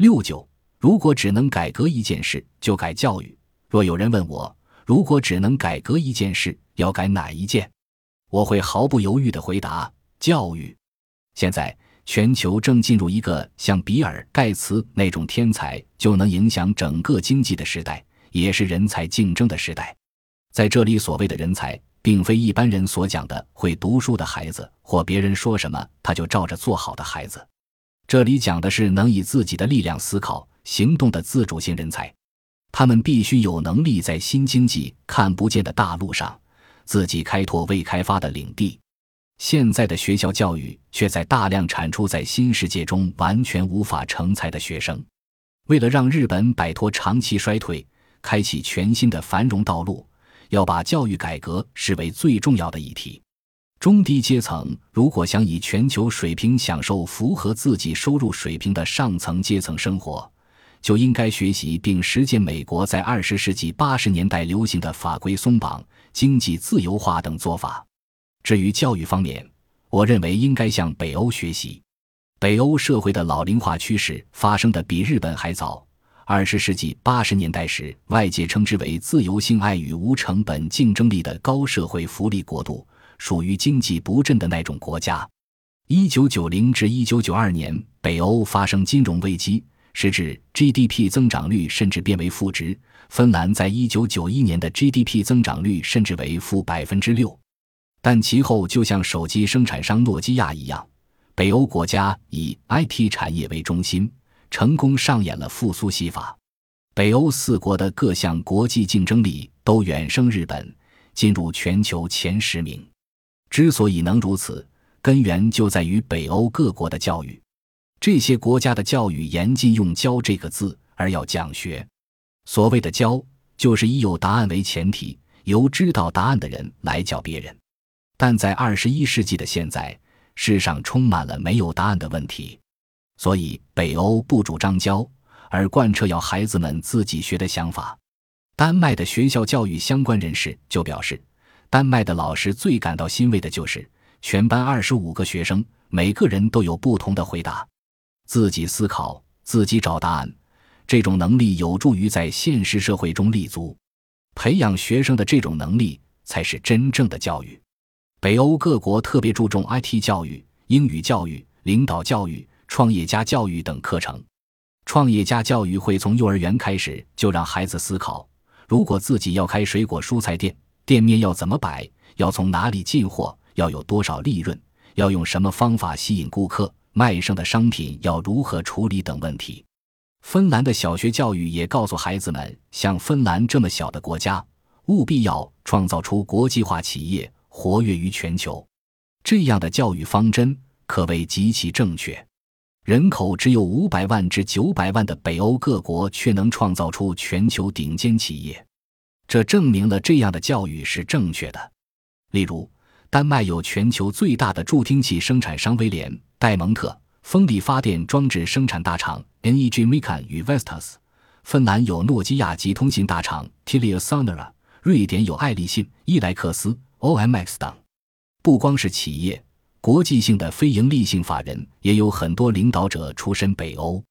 六九，如果只能改革一件事，就改教育。若有人问我，如果只能改革一件事，要改哪一件？我会毫不犹豫地回答：教育。现在，全球正进入一个像比尔·盖茨那种天才就能影响整个经济的时代，也是人才竞争的时代。在这里，所谓的人才，并非一般人所讲的会读书的孩子，或别人说什么他就照着做好的孩子。这里讲的是能以自己的力量思考、行动的自主性人才。他们必须有能力在新经济看不见的大陆上，自己开拓未开发的领地。现在的学校教育却在大量产出在新世界中完全无法成才的学生。为了让日本摆脱长期衰退，开启全新的繁荣道路，要把教育改革视为最重要的议题。中低阶层如果想以全球水平享受符合自己收入水平的上层阶层生活，就应该学习并实践美国在二十世纪八十年代流行的法规松绑、经济自由化等做法。至于教育方面，我认为应该向北欧学习。北欧社会的老龄化趋势发生的比日本还早。二十世纪八十年代时，外界称之为自由性爱与无成本竞争力的高社会福利国度，属于经济不振的那种国家。一九九零至一九九二年，北欧发生金融危机，时至 GDP 增长率甚至变为负值。芬兰在一九九一年的 GDP 增长率甚至为负百分之六。但其后，就像手机生产商诺基亚一样，北欧国家以 IT 产业为中心，成功上演了复苏戏法。北欧四国的各项国际竞争力都远胜日本，进入全球前十名。之所以能如此，根源就在于北欧各国的教育。这些国家的教育严禁用“教”这个字，而要讲学。所谓的“教”，就是以有答案为前提，由知道答案的人来教别人。但在二十一世纪的现在，世上充满了没有答案的问题，所以北欧不主张教，而贯彻要孩子们自己学的想法。丹麦的学校教育相关人士就表示，丹麦的老师最感到欣慰的就是全班二十五个学生，每个人都有不同的回答，自己思考，自己找答案。这种能力有助于在现实社会中立足，培养学生的这种能力才是真正的教育。北欧各国特别注重 IT 教育、英语教育、领导教育、创业家教育等课程。创业家教育会从幼儿园开始就让孩子思考：如果自己要开水果蔬菜店，店面要怎么摆？要从哪里进货？要有多少利润？要用什么方法吸引顾客？卖剩的商品要如何处理等问题。芬兰的小学教育也告诉孩子们：像芬兰这么小的国家，务必要创造出国际化企业。活跃于全球，这样的教育方针可谓极其正确。人口只有五百万至九百万的北欧各国，却能创造出全球顶尖企业，这证明了这样的教育是正确的。例如，丹麦有全球最大的助听器生产商威廉·戴蒙特风力发电装置生产大厂 NEG MECAN 与 Vestas；芬兰有诺基亚及通信大厂 Telia Sonera；瑞典有爱立信、伊莱克斯。OMX 等，不光是企业，国际性的非营利性法人也有很多领导者出身北欧。